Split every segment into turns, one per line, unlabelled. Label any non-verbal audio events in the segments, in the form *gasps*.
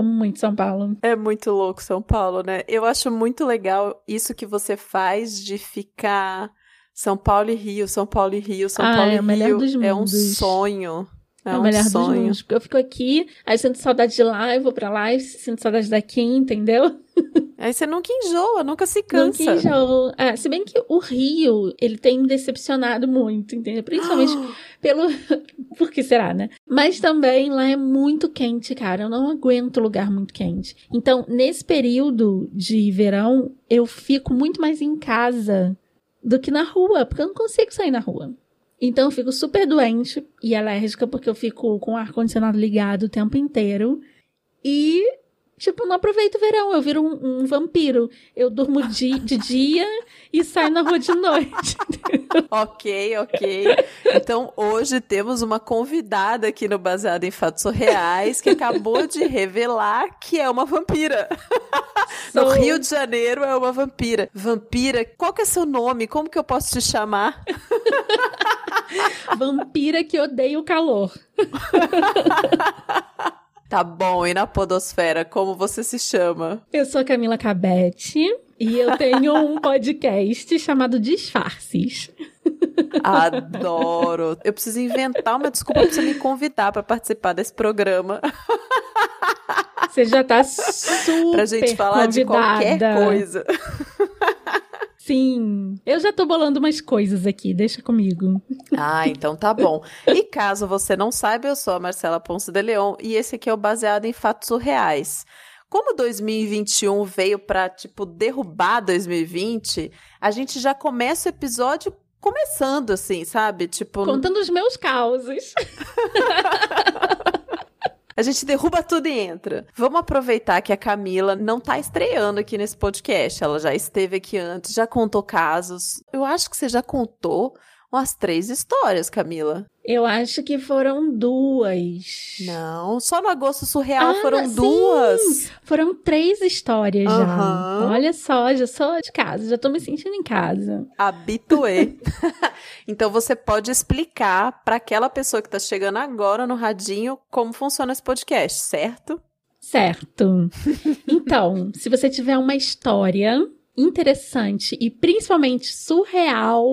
amo muito São Paulo.
É muito louco São Paulo, né? Eu acho muito legal isso que você faz de ficar São Paulo e Rio, São Paulo e Rio, São
ah,
Paulo
é
e
o melhor
Rio.
dos
É um
mundos.
sonho. É,
É, o
um
melhor dos
sonho.
mundos. Porque eu fico aqui, aí sinto saudade de lá, eu vou pra lá sinto saudade daqui, entendeu? *laughs*
Aí você nunca enjoa, nunca se cansa.
que já- ah, se bem que o Rio, ele tem me decepcionado muito, entendeu? Principalmente *gasps* pelo. *laughs* Por que será, né? Mas também lá é muito quente, cara. Eu não aguento lugar muito quente. Então, nesse período de verão, eu fico muito mais em casa do que na rua, porque eu não consigo sair na rua. Então, eu fico super doente e alérgica, porque eu fico com o ar-condicionado ligado o tempo inteiro. E, tipo, não aproveito o verão. Eu viro um, um vampiro. Eu durmo de, de *laughs* dia e saio na rua de noite. *laughs*
Ok, ok. Então hoje temos uma convidada aqui no Baseado em Fatos Reais que acabou de revelar que é uma vampira. *laughs* No
Sou-
Rio de Janeiro é uma vampira. Vampira, qual que é seu nome? Como que eu posso te chamar?
Vampira que odeia o calor.
Tá bom, e na podosfera, como você se chama?
Eu sou a Camila Cabete e eu tenho um *laughs* podcast chamado Disfarces.
Adoro. Eu preciso inventar uma desculpa pra você me convidar pra participar desse programa.
Você já tá super *laughs*
Pra gente falar de qualquer
convidada.
coisa.
Sim. Eu já tô bolando umas coisas aqui, deixa comigo.
Ah, então tá bom. *laughs* E caso você não saiba, eu sou a Marcela Ponce de Leon e esse aqui é o Baseado em Fatos Reais. Como 2021 veio pra, tipo, derrubar 2020, a gente já começa o episódio começando assim, sabe? Tipo,
Contando os meus causos. *laughs*
a gente derruba tudo e entra. Vamos aproveitar que a Camila não tá estreando aqui nesse podcast. Ela já esteve aqui antes, já contou casos. Eu acho que você já contou umas três histórias, Camila.
Eu acho que foram duas.
Não, só no Agosto Surreal
Ah,
foram
sim!
duas.
Foram três histórias já.
Aham.
Olha só, já sou de casa, já tô me sentindo em casa.
Habituê. *laughs* então você pode explicar para aquela pessoa que tá chegando agora no radinho como funciona esse podcast, certo?
Certo. *laughs* Então, se você tiver uma história interessante e principalmente surreal,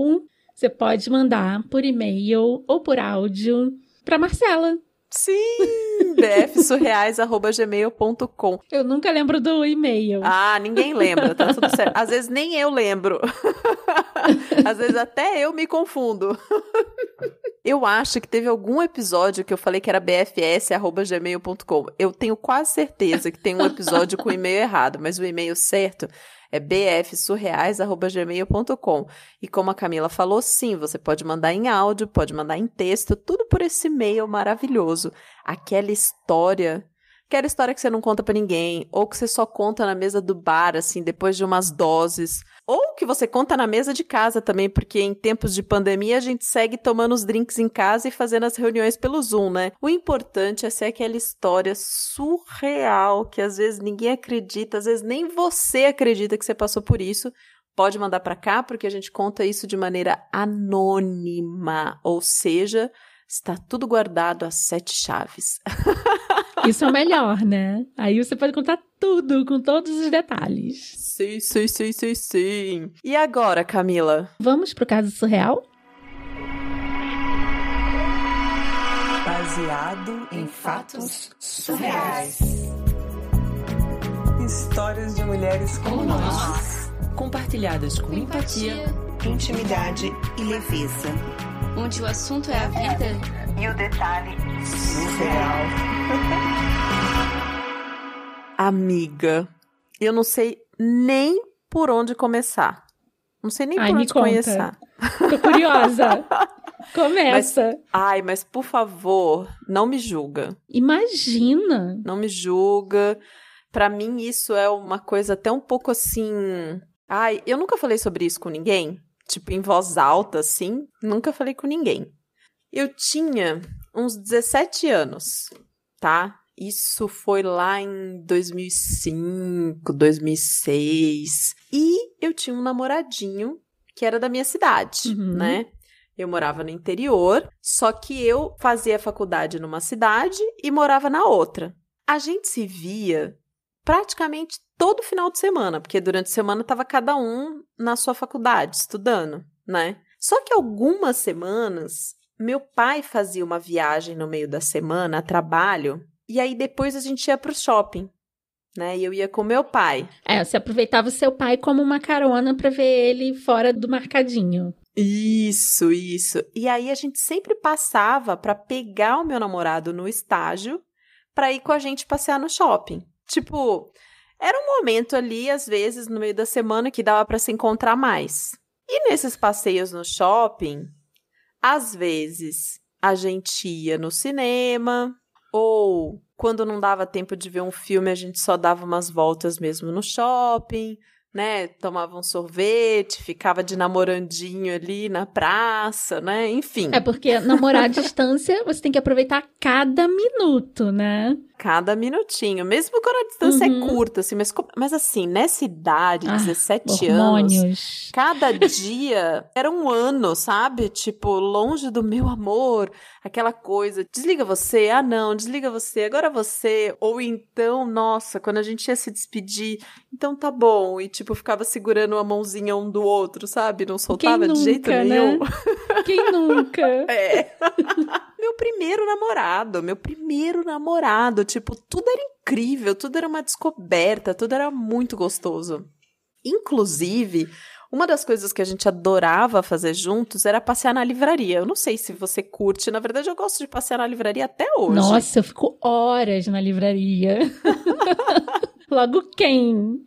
você pode mandar por e-mail ou por áudio pra Marcela.
Sim, *laughs* bfsurreais@gmail.com.
Eu nunca lembro do e-mail.
Ah, ninguém lembra, tá tudo certo. *laughs* Às vezes nem eu lembro. *laughs* Às vezes até eu me confundo. Eu acho que teve algum episódio que eu falei que era bfs@gmail.com. Eu tenho quase certeza que tem um episódio com o e-mail errado, mas o e-mail certo é bfsurreais@gmail.com. E como a Camila falou, sim, você pode mandar em áudio, pode mandar em texto, tudo por esse e-mail maravilhoso. Aquela história Aquela história que você não conta pra ninguém, ou que você só conta na mesa do bar, assim, depois de umas doses. Ou que você conta na mesa de casa também, porque em tempos de pandemia a gente segue tomando os drinks em casa e fazendo as reuniões pelo Zoom, né? O importante é ser aquela história surreal, que às vezes ninguém acredita, às vezes nem você acredita que você passou por isso. Pode mandar pra cá, porque a gente conta isso de maneira anônima, ou seja, está tudo guardado a sete chaves. *laughs*
Isso é o melhor, né? Aí você pode contar tudo, com todos os detalhes.
Sim, sim, sim, sim, sim. E agora, Camila?
Vamos pro caso surreal?
Baseado em fatos surreais. Histórias de mulheres como nós.
compartilhadas com empatia,
Intimidade e leveza.
onde o assunto é a vida.
E o detalhe surreal. *laughs*
Amiga, eu não sei nem por onde começar. Não sei nem
Ai,
por onde
conta.
começar.
Tô curiosa. *laughs* Começa.
Ai, mas por favor, não me julga.
Imagina.
Não me julga. Pra mim, isso é uma coisa até um pouco assim. Ai, eu nunca falei sobre isso com ninguém. Tipo, em voz alta, assim. Nunca falei com ninguém. Eu tinha uns 17 anos, tá? Isso foi lá em 2005, 2006. E eu tinha um namoradinho que era da minha cidade,
Uhum.
né? Eu morava no interior, só que eu fazia faculdade numa cidade e morava na outra. a gente se via praticamente todo final de semana, porque durante a semana estava cada um na sua faculdade estudando, né? Só que algumas semanas meu pai fazia uma viagem no meio da semana a trabalho e aí depois a gente ia para o shopping, né? E eu ia com meu pai.
É, você aproveitava o seu pai como uma carona para ver ele fora do mercadinho.
Isso, isso. E aí a gente sempre passava para pegar o meu namorado no estágio para ir com a gente passear no shopping. Tipo, era um momento ali, às vezes, no meio da semana que dava para se encontrar mais. E nesses passeios no shopping, às vezes a gente ia no cinema, ou quando não dava tempo de ver um filme, a gente só dava umas voltas mesmo no shopping né? Tomava um sorvete, ficava de namorandinho ali na praça, né? Enfim.
É porque namorar à *laughs* distância, você tem que aproveitar cada minuto, né?
Cada minutinho, mesmo quando a distância é uhum. é curta, assim, mas, mas assim, nessa idade, ah, 17 hormônios. anos, cada *laughs* dia era um ano, sabe? Tipo, longe do meu amor, aquela coisa, desliga você, ah não, desliga você, agora você, ou então, nossa, quando a gente ia se despedir, então tá bom, e tipo, ficava segurando a mãozinha um do outro, sabe? Não soltava de jeito nenhum.
Né? *laughs* Quem nunca? *laughs*
é. *laughs* meu primeiro namorado, meu primeiro namorado, tipo, tudo era incrível, tudo era uma descoberta, tudo era muito gostoso. Inclusive, uma das coisas que a gente adorava fazer juntos era passear na livraria. Eu não sei se você curte, na verdade eu gosto de passear na livraria até hoje.
Nossa, eu fico horas na livraria. *laughs* Logo quem?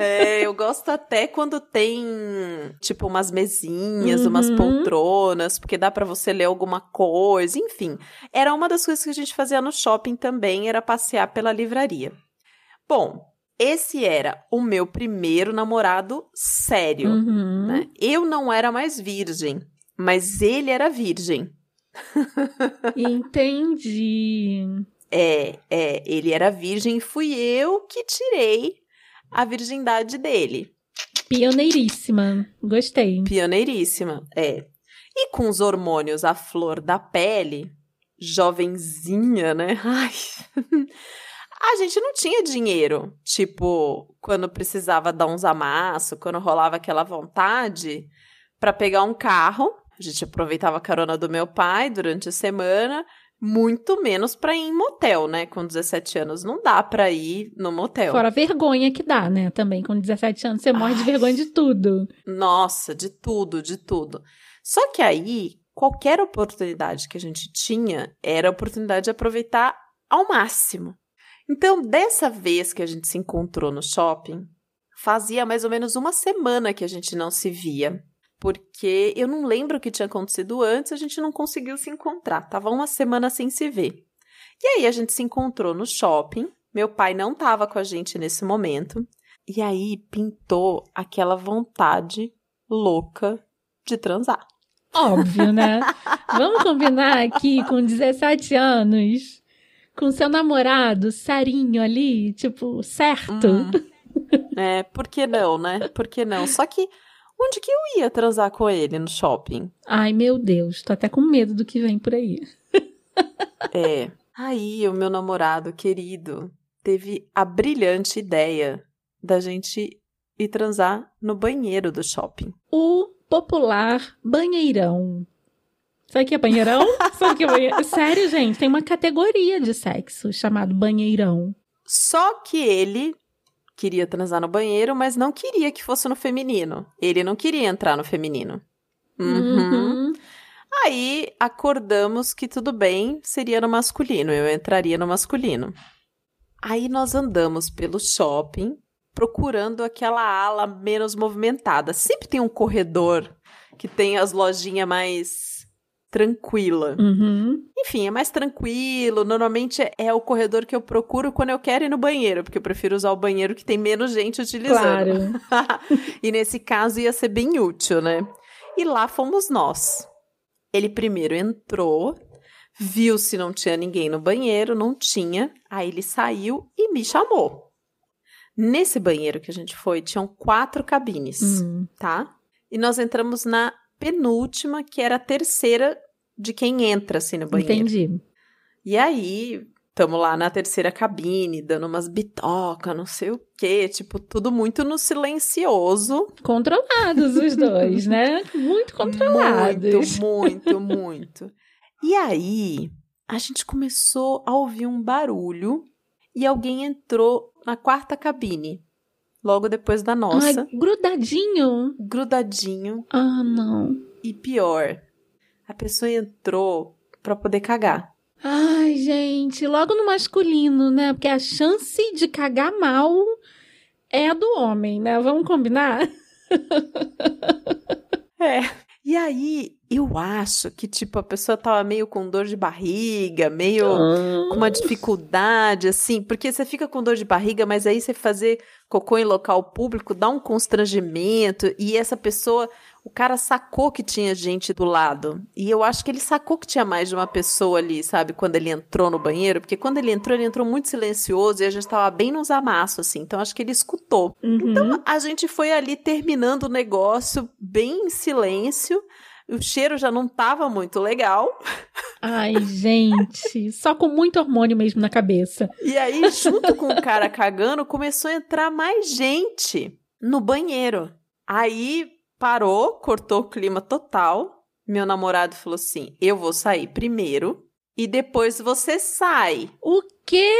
É, eu gosto até quando tem, tipo, umas mesinhas, uhum. umas poltronas, porque dá para você ler alguma coisa, enfim. Era uma das coisas que a gente fazia no shopping também, era passear pela livraria. Bom, esse era o meu primeiro namorado sério. Uhum. Né? Eu não era mais virgem, mas ele era virgem. *laughs*
Entendi.
É, é, ele era virgem e fui eu que tirei a virgindade dele.
Pioneiríssima, gostei.
Pioneiríssima, é. E com os hormônios à flor da pele, jovenzinha, né? *laughs* Ai. A gente não tinha dinheiro. Tipo, quando precisava dar uns amassos, quando rolava aquela vontade para pegar um carro, a gente aproveitava a carona do meu pai durante a semana muito menos para ir em motel, né? Com 17 anos não dá para ir no motel.
Fora a vergonha que dá, né? Também com 17 anos você morre Ai, de vergonha de tudo.
Nossa, de tudo, de tudo. Só que aí, qualquer oportunidade que a gente tinha era a oportunidade de aproveitar ao máximo. Então, dessa vez que a gente se encontrou no shopping, fazia mais ou menos uma semana que a gente não se via porque eu não lembro o que tinha acontecido antes, a gente não conseguiu se encontrar. Tava uma semana sem se ver. E aí a gente se encontrou no shopping. Meu pai não estava com a gente nesse momento. E aí pintou aquela vontade louca de transar.
Óbvio, né? *laughs* Vamos combinar aqui com 17 anos, com seu namorado, serinho ali, tipo, certo? Hum.
É, por que não, né? Por que não? Só que Onde que eu ia transar com ele no shopping?
Ai, meu Deus, tô até com medo do que vem por aí.
é. Aí, o meu namorado querido teve a brilhante ideia da gente ir transar no banheiro do shopping.
O popular banheirão. Sabe o que é banheirão? *laughs* Sabe que é banheirão? Sério, gente, tem uma categoria de sexo chamado banheirão.
Só que ele queria transar no banheiro, mas não queria que fosse no feminino. Ele não queria entrar no feminino. Uhum. Uhum. Aí acordamos que tudo bem, seria no masculino, eu entraria no masculino. Aí nós andamos pelo shopping procurando aquela ala menos movimentada. Sempre tem um corredor que tem as lojinhas mais tranquila.
Uhum.
Enfim, é mais tranquilo. Normalmente é, é, o corredor que eu procuro quando eu quero ir no banheiro, porque eu prefiro usar o banheiro que tem menos gente utilizando.
Claro. *laughs*
e nesse caso ia ser bem útil, né? E lá fomos nós. Ele primeiro entrou, viu se não tinha ninguém no banheiro, não tinha. Aí ele saiu e me chamou. Nesse banheiro que a gente foi, tinham quatro cabines, uhum. tá? E nós entramos na penúltima, que era a terceira de quem entra assim no banheiro.
Entendi.
E aí, Tamo lá na terceira cabine, dando umas bitoca, não sei o quê. Tipo, tudo muito no silencioso.
Controlados os *laughs* dois, né? Muito controlados.
Muito, muito, muito. E aí, a gente começou a ouvir um barulho e alguém entrou na quarta cabine. Logo depois da nossa.
Ai, grudadinho.
Grudadinho.
Ah, não.
E pior, a pessoa entrou pra poder cagar.
Ai, gente, logo no masculino, né? Porque a chance de cagar mal é a do homem, né? Vamos combinar? *laughs*
É. E aí, eu acho que, tipo, a pessoa tava meio com dor de barriga, meio com uma dificuldade, assim, porque você fica com dor de barriga, mas aí você fazer cocô em local público dá um constrangimento, e essa pessoa, o cara sacou que tinha gente do lado. E eu acho que ele sacou que tinha mais de uma pessoa ali, sabe, quando ele entrou no banheiro, porque quando ele entrou, ele entrou muito silencioso e a gente tava bem nos amassos, assim, então acho que ele escutou.
Uhum.
Então a gente foi ali terminando o negócio bem em silêncio. O cheiro já não tava muito legal.
Ai, gente, só com muito hormônio mesmo na cabeça.
E aí, junto com o cara cagando, começou a entrar mais gente no banheiro. Aí parou, cortou o clima total. Meu namorado falou assim: eu vou sair primeiro e depois você sai.
O quê?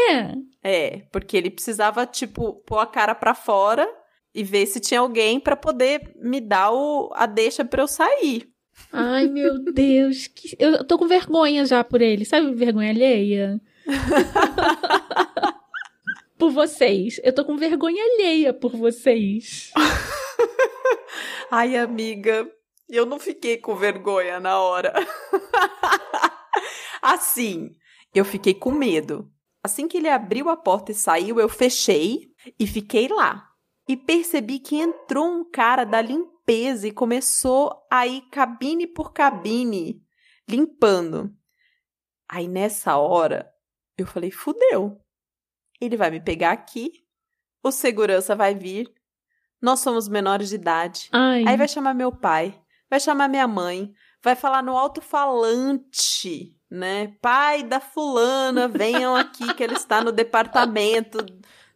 É, porque ele precisava, tipo, pôr a cara pra fora e ver se tinha alguém pra poder me dar o, a deixa pra eu sair.
Ai, meu *laughs* Deus. Que... Eu tô com vergonha já por ele. Sabe vergonha alheia? *laughs* por vocês. Eu tô com vergonha alheia por vocês. *laughs*
Ai, amiga, eu não fiquei com vergonha na hora. *laughs* assim, eu fiquei com medo. Assim que ele abriu a porta e saiu, eu fechei e fiquei lá. E percebi que entrou um cara da limpeza e começou a ir cabine por cabine, limpando. Aí nessa hora, eu falei: fudeu. Ele vai me pegar aqui, o segurança vai vir, nós somos menores de idade.
Ai.
Aí vai chamar meu pai, vai chamar minha mãe, vai falar no alto-falante, né? Pai da fulana, venham aqui que ele está no departamento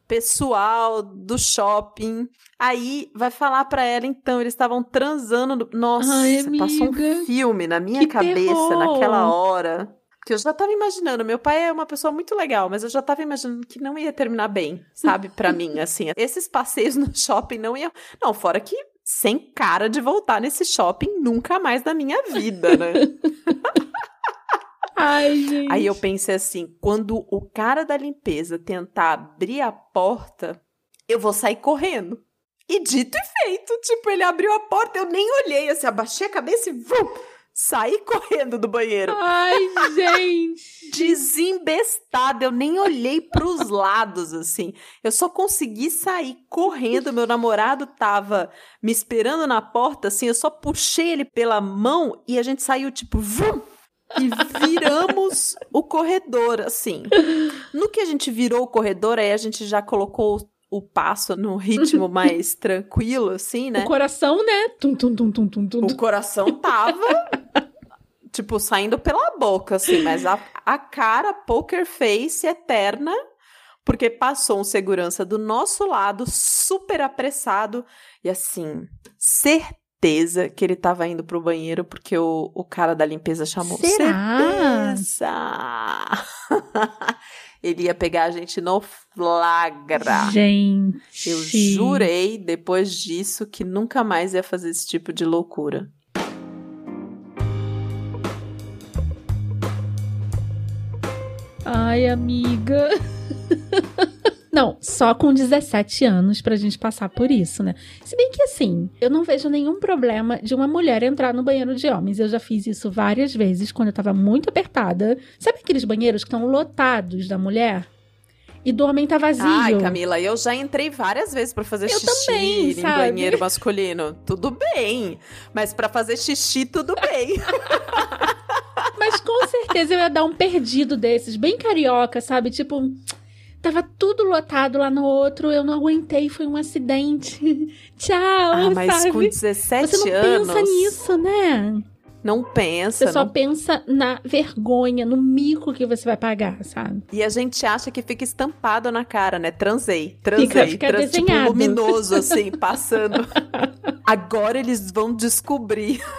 pessoal do shopping. Aí vai falar pra ela, então, eles estavam transando. no- Nossa,
Ai,
passou um filme na minha
Que
cabeça
terror.
naquela hora. Que eu já tava imaginando, meu pai é uma pessoa muito legal, mas eu já tava imaginando que não ia terminar bem, sabe, Pra *laughs* mim, assim. Esses passeios no shopping não iam. Não, fora que sem cara de voltar nesse shopping nunca mais na minha vida, né? *laughs*
Ai, gente.
Aí eu pensei assim, quando o cara da limpeza tentar abrir a porta, eu vou sair correndo. E dito e feito, tipo, ele abriu a porta, eu nem olhei, assim, abaixei a cabeça e vum, saí *laughs* correndo do banheiro.
Ai, gente. *laughs*
Desembestada, eu nem olhei pros lados, assim. Eu só consegui sair correndo. Meu namorado tava me esperando na porta, assim. Eu só puxei ele pela mão e a gente saiu, tipo, vum, e viramos o corredor, assim. No que a gente virou o corredor, aí a gente já colocou o passo no ritmo *laughs* mais tranquilo, assim, né?
O coração, né? Tum, tum, tum, tum, tum, tum.
O coração tava, *laughs* tipo, saindo pela boca, assim, mas a, a cara poker face eterna, porque passou um segurança do nosso lado, super apressado, e assim, certeza que ele tava indo pro banheiro, porque o, o cara da limpeza chamou.
Será?
Certeza! *laughs* ele ia pegar a gente no flagra.
Gente.
Eu jurei, depois disso, que nunca mais ia fazer esse tipo de loucura.
Ai, amiga. *laughs* Não, só com 17 anos pra gente passar por isso, né? Se bem que assim, eu não vejo nenhum problema de uma mulher entrar no banheiro de homens. Eu já fiz isso várias vezes quando eu tava muito apertada. Sabe aqueles banheiros que estão lotados da mulher? E do homem tá vazio.
Ai, Camila, eu já entrei várias vezes pra fazer
Eu
xixi
também,
em
sabe?
banheiro masculino. Tudo bem, mas pra fazer xixi tudo bem. *laughs*
Mas com certeza eu ia dar um perdido desses, bem carioca, sabe? Tipo, tava tudo lotado lá no outro, eu não aguentei, foi um acidente. *laughs* Tchau,
ah, mas
sabe?
com 17
Você não
anos.
pensa nisso, né?
Não pensa.
Você só
não-
pensa na vergonha, no mico que você vai pagar, sabe?
E a gente acha que fica estampado na cara, né? Transei, transei,
Fica- fica
trans- tipo
desenhado.
luminoso assim, *laughs* passando. Agora eles vão descobrir. *laughs*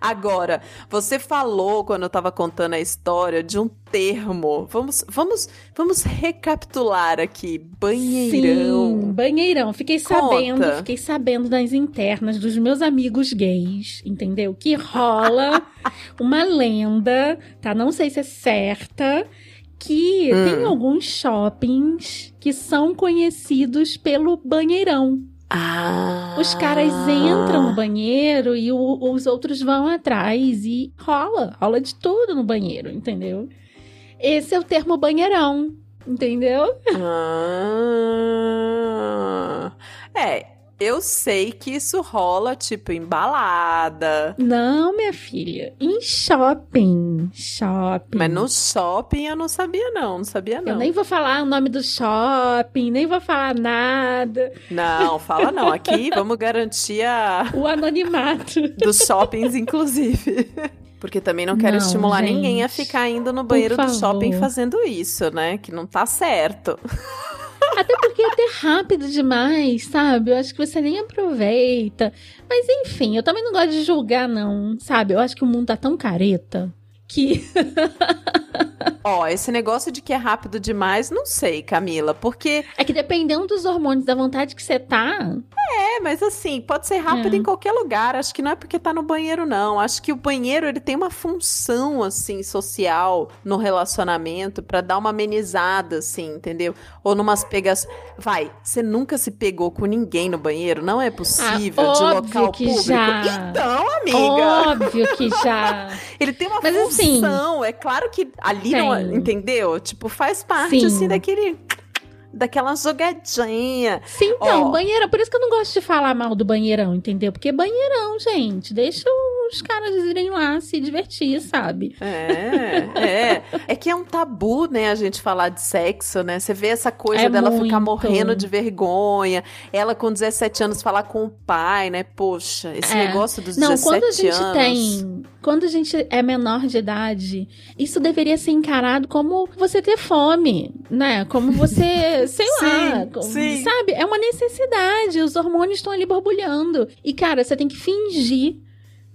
Agora, você falou quando eu tava contando a história de um termo. Vamos, vamos, vamos recapitular aqui. Banheirão.
Sim, banheirão. Fiquei
Conta.
sabendo, fiquei sabendo das internas dos meus amigos gays, entendeu? Que rola *laughs* uma lenda, tá? Não sei se é certa, que
Hum.
tem alguns shoppings que são conhecidos pelo banheirão.
Ah.
Os caras entram no banheiro e o- os outros vão atrás e rola, rola de tudo no banheiro, entendeu? Esse é o termo banheirão, entendeu?
Ah. É, eu sei que isso rola, tipo, em balada.
Não, minha filha, em shopping, shopping.
Mas no shopping eu não sabia, não. Não sabia, não.
Eu nem vou falar o nome do shopping, nem vou falar nada.
Não, fala não. Aqui *laughs* vamos garantir a
O anonimato. *laughs*
dos shoppings, inclusive. Porque também não quero
Não,
estimular
gente.
ninguém a ficar indo no banheiro do shopping fazendo isso, né? Que não tá certo. *laughs*
Até porque é até rápido demais, sabe? Eu acho que você nem aproveita. Mas enfim, eu também não gosto de julgar, não, sabe? Eu acho que o mundo tá tão careta que. *laughs*
Ó, esse negócio de que é rápido demais, não sei, Camila. Porque,
É que dependendo dos hormônios da vontade que você tá.
é, mas assim, pode ser rápido
É.
em qualquer lugar. Acho que não é porque tá no banheiro, não. Acho que o banheiro, ele tem uma função, assim, social no relacionamento pra dar uma amenizada, assim, entendeu? Ou numas pegas. Vai, você nunca se pegou com ninguém no banheiro? Não é possível de
óbvio
local
que
público?
já.
Então, amiga.
Óbvio que já. *laughs*
Ele tem uma
Mas, assim,
função. é claro que ali não, entendeu? Tipo, faz parte
Sim.
assim daquele daquela jogadinha.
Sim, então,
Ó.
banheiro. Por isso que eu não gosto de falar mal do banheirão, entendeu? Porque banheirão, gente, deixa os caras irem lá se divertir, sabe?
É, é. É que é um tabu, né, a gente falar de sexo, né? Você vê essa coisa
É
dela ficar
muito.
morrendo de vergonha. Ela com 17 anos falar com o pai, né? Poxa, esse
É.
negócio dos
Não,
17
quando a gente
anos.
tem. Quando a gente é menor de idade, isso deveria ser encarado como você ter fome, né? Como você, *laughs* sei lá,
Sim,
como-
sim.
sabe? É uma necessidade. Os hormônios estão ali borbulhando. E, cara, você tem que fingir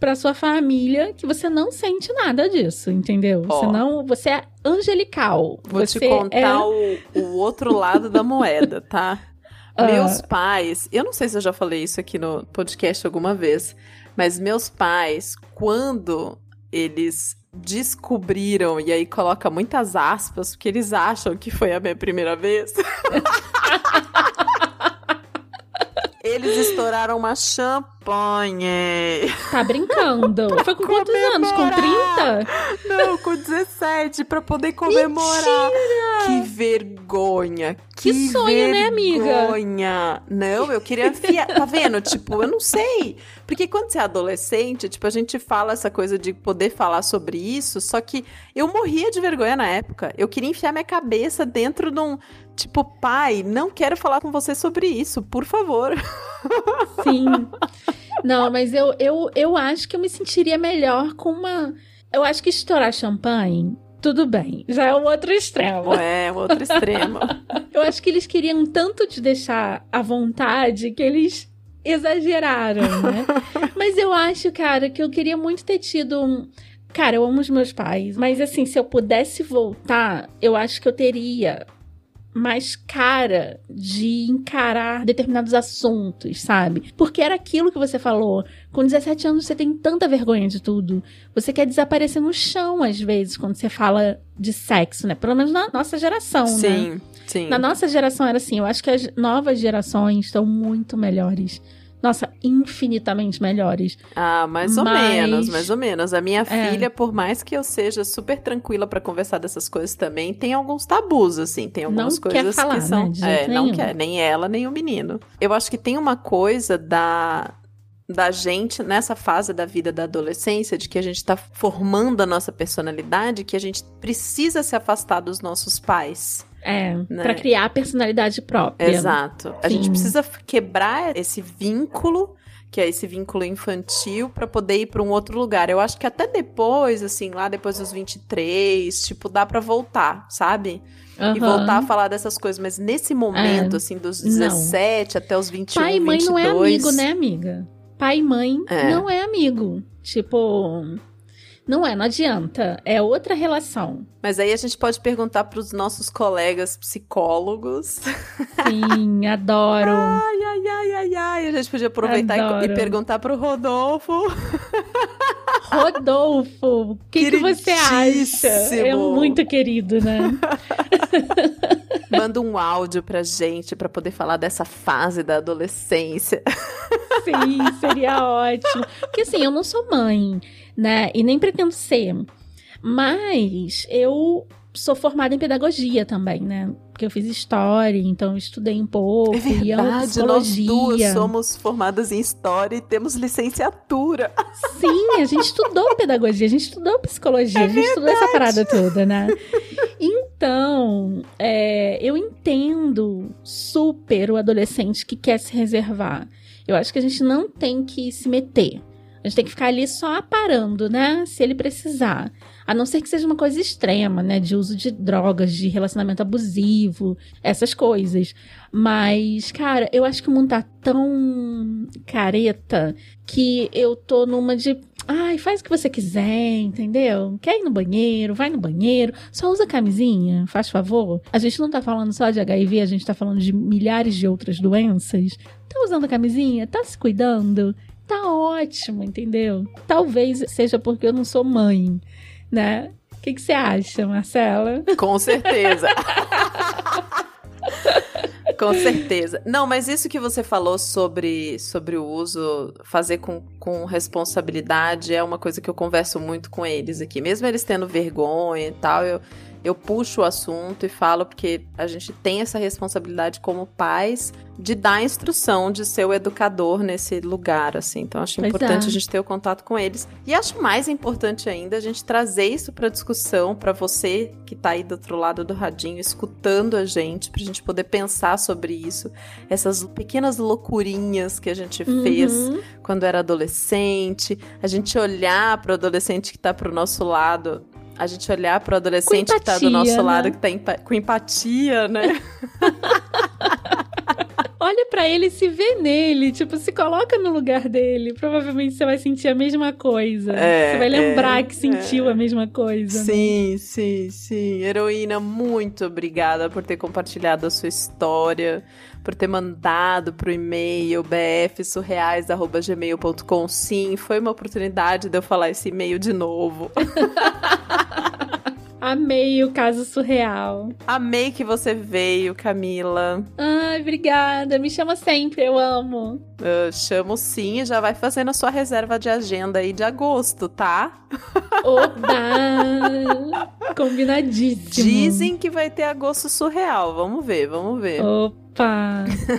pra sua família que você não sente nada disso, entendeu?
Ó.
Senão você é angelical.
Vou
você
te contar
é...
o, o outro lado da moeda, tá? *laughs*
Ah.
Meus pais, eu não sei se eu já falei isso aqui no podcast alguma vez, mas meus pais, quando eles descobriram, e aí coloca muitas aspas, porque eles acham que foi a minha primeira vez. *laughs* eles estouraram uma champanhe.
Tá brincando. *laughs* Foi com quantos anos? Com 30?
Não, com 17, pra poder comemorar. Que vergonha.
Que sonho, né, amiga?
vergonha. Não, eu queria enfiar. Tá vendo? Tipo, eu não sei. Porque quando você é adolescente, tipo, a gente fala essa coisa de poder falar sobre isso, só que eu morria de vergonha na época. Eu queria enfiar minha cabeça dentro de um. Tipo, pai, não quero falar com você sobre isso, por favor. *laughs*
Sim. Não, mas eu, eu, eu acho que eu me sentiria melhor com uma. Eu acho que estourar champanhe, tudo bem. Já é o outro extremo.
É, o outro extremo. *laughs*
Eu acho que eles queriam tanto te deixar à vontade que eles exageraram, né? *laughs* mas eu acho, cara, que eu queria muito ter tido um. Cara, eu amo os meus pais, mas assim, se eu pudesse voltar, eu acho que eu teria mais cara de encarar determinados assuntos, sabe? Porque era aquilo que você falou. Com 17 anos você tem tanta vergonha de tudo. Você quer desaparecer no chão, às vezes, quando você fala de sexo, né? Pelo menos na nossa geração, né?
Sim, sim.
Na nossa geração era assim. Eu acho que as novas gerações estão muito melhores. Nossa, infinitamente melhores.
Ah, mais ou
Mas-
menos, mais ou menos. A minha
É.
filha, por mais que eu seja super tranquila pra conversar dessas coisas também, tem alguns tabus, assim, tem algumas
Não
coisas
quer falar,
que são.
né,
é, não quer, nem ela, nem o menino. Eu acho que tem uma coisa da da gente nessa fase da vida da adolescência, de que a gente tá formando a nossa personalidade, que a gente precisa se afastar dos nossos pais.
É,
Né?
pra criar a personalidade própria.
Exato. A gente
Sim.
precisa quebrar esse vínculo que é esse vínculo infantil, pra poder ir pra um outro lugar. Eu acho que até depois, assim, lá depois dos 23, tipo, dá pra voltar, sabe? E
Aham.
voltar a falar dessas coisas. Mas nesse momento,
É,
assim, dos
não.
17 até os 21,
Pai e mãe
22...
não é amigo, né, amiga? Pai e mãe
É.
não é amigo. Tipo, não é, não adianta. É outra relação.
Mas aí a gente pode perguntar pros nossos colegas psicólogos.
Sim, *laughs* adoro.
Ai, ai, ai, ai, ai. A gente podia aproveitar e,
Adoro.
e perguntar pro Rodolfo.
Rodolfo, o que, que você acha? É muito querido, né? *laughs*
Manda um áudio pra gente pra poder falar dessa fase da adolescência.
Sim, seria ótimo. Porque assim, eu não sou mãe, né? E nem pretendo ser. Mas eu sou formada em pedagogia também, né? Porque eu fiz história, então estudei um pouco.
É
e amo
verdade, nós
psicologia.
duas somos formadas em história e temos licenciatura. *laughs*
Sim, a gente estudou pedagogia, a gente estudou psicologia,
É
a gente estudou essa parada toda, né? *laughs* Então, é, eu entendo super o adolescente que quer se reservar. Eu acho que a gente não tem que se meter. A gente tem que ficar ali só aparando, né? Se ele precisar. A não ser que seja uma coisa extrema, né? De uso de drogas, de relacionamento abusivo, essas coisas. Mas, cara, eu acho que o mundo tá tão careta que eu tô numa de. Ai, faz o que você quiser, entendeu? Quer ir no banheiro, vai no banheiro. Só usa camisinha, faz favor. A gente não tá falando só de HIV, a gente tá falando de milhares de outras doenças. Tá usando camisinha? Tá se cuidando? Tá ótimo, entendeu? Talvez seja porque eu não sou mãe, né? O que que você acha, Marcela?
Com certeza. Com certeza. Não, mas isso que você falou sobre, sobre o uso, fazer com, com responsabilidade, é uma coisa que eu converso muito com eles aqui. Mesmo eles tendo vergonha e tal, eu, eu puxo o assunto e falo, porque a gente tem essa responsabilidade como pais de dar instrução, de ser o educador nesse lugar, assim. Então, acho
Pois
importante
é.
a gente ter o contato com eles. E acho mais importante ainda a gente trazer isso pra discussão, pra você que tá aí do outro lado do radinho, escutando a gente, pra gente poder pensar sobre isso. Essas pequenas loucurinhas que a gente fez
Uhum.
quando era adolescente, a gente olhar pro adolescente que tá pro nosso lado. A gente olhar pro adolescente que tá do
empatia,
nosso
né?
lado, que tá empa- com empatia, né? *laughs*
Olha pra ele e se vê nele, tipo, se coloca no lugar dele. Provavelmente você vai sentir a mesma coisa.
É,
você vai lembrar
é,
que sentiu a mesma coisa. né?
Sim, sim, sim. Heroína, muito obrigada por ter compartilhado a sua história, por ter mandado pro e-mail bfsurreais.gmail.com. Sim, foi uma oportunidade de eu falar esse e-mail de novo. *laughs*
Amei o caso surreal.
Amei que você veio, Camila.
Ai, obrigada. Me chama sempre, eu amo.
Eu chamo sim e já vai fazendo a sua reserva de agenda aí de agosto, tá? *laughs*
Oba! *laughs* Combinadíssimo.
Dizem que vai ter agosto surreal. Vamos ver, vamos ver.
Opa!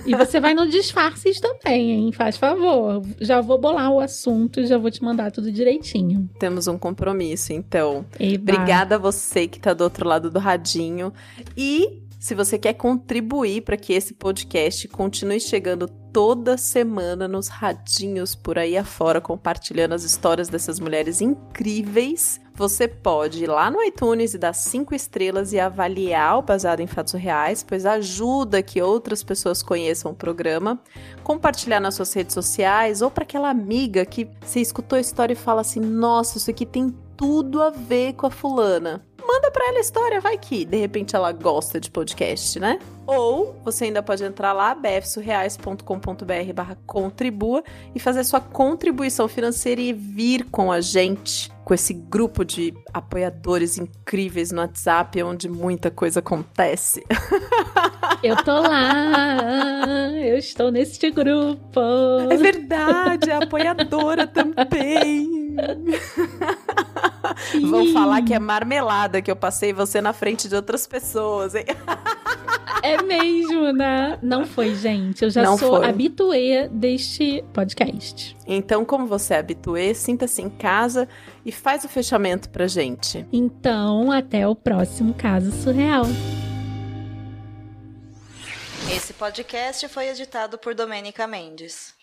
E você vai no disfarces também, hein? Faz favor. Já vou bolar o assunto e já vou te mandar tudo direitinho.
Temos um compromisso, então.
Eba.
Obrigada a você que tá do outro lado do radinho. E se você quer contribuir para que esse podcast continue chegando toda semana nos radinhos por aí afora, compartilhando as histórias dessas mulheres incríveis, você pode ir lá no iTunes e dar cinco estrelas e avaliar o Baseado em Fatos Reais, pois ajuda que outras pessoas conheçam o programa, compartilhar nas suas redes sociais ou para aquela amiga que você escutou a história e fala assim: nossa, isso aqui tem tudo a ver com a fulana. Manda pra ela a história, vai que de repente ela gosta de podcast, né? Ou você ainda pode entrar lá, bfsurreais.com.br barra contribua e fazer sua contribuição financeira e vir com a gente, com esse grupo de apoiadores incríveis no WhatsApp, onde muita coisa acontece. *laughs*
Eu tô lá. Eu estou neste grupo.
É verdade, é apoiadora também. *laughs* Vão falar que é marmelada que eu passei você na frente de outras pessoas, hein?
É mesmo, né? Não foi, gente. Eu já
Não
sou
foi.
habituê deste podcast.
Então, como você é habituê, sinta-se em casa e faz o fechamento pra gente.
Então, até o próximo caso surreal.
Esse podcast foi editado por Domênica Mendes.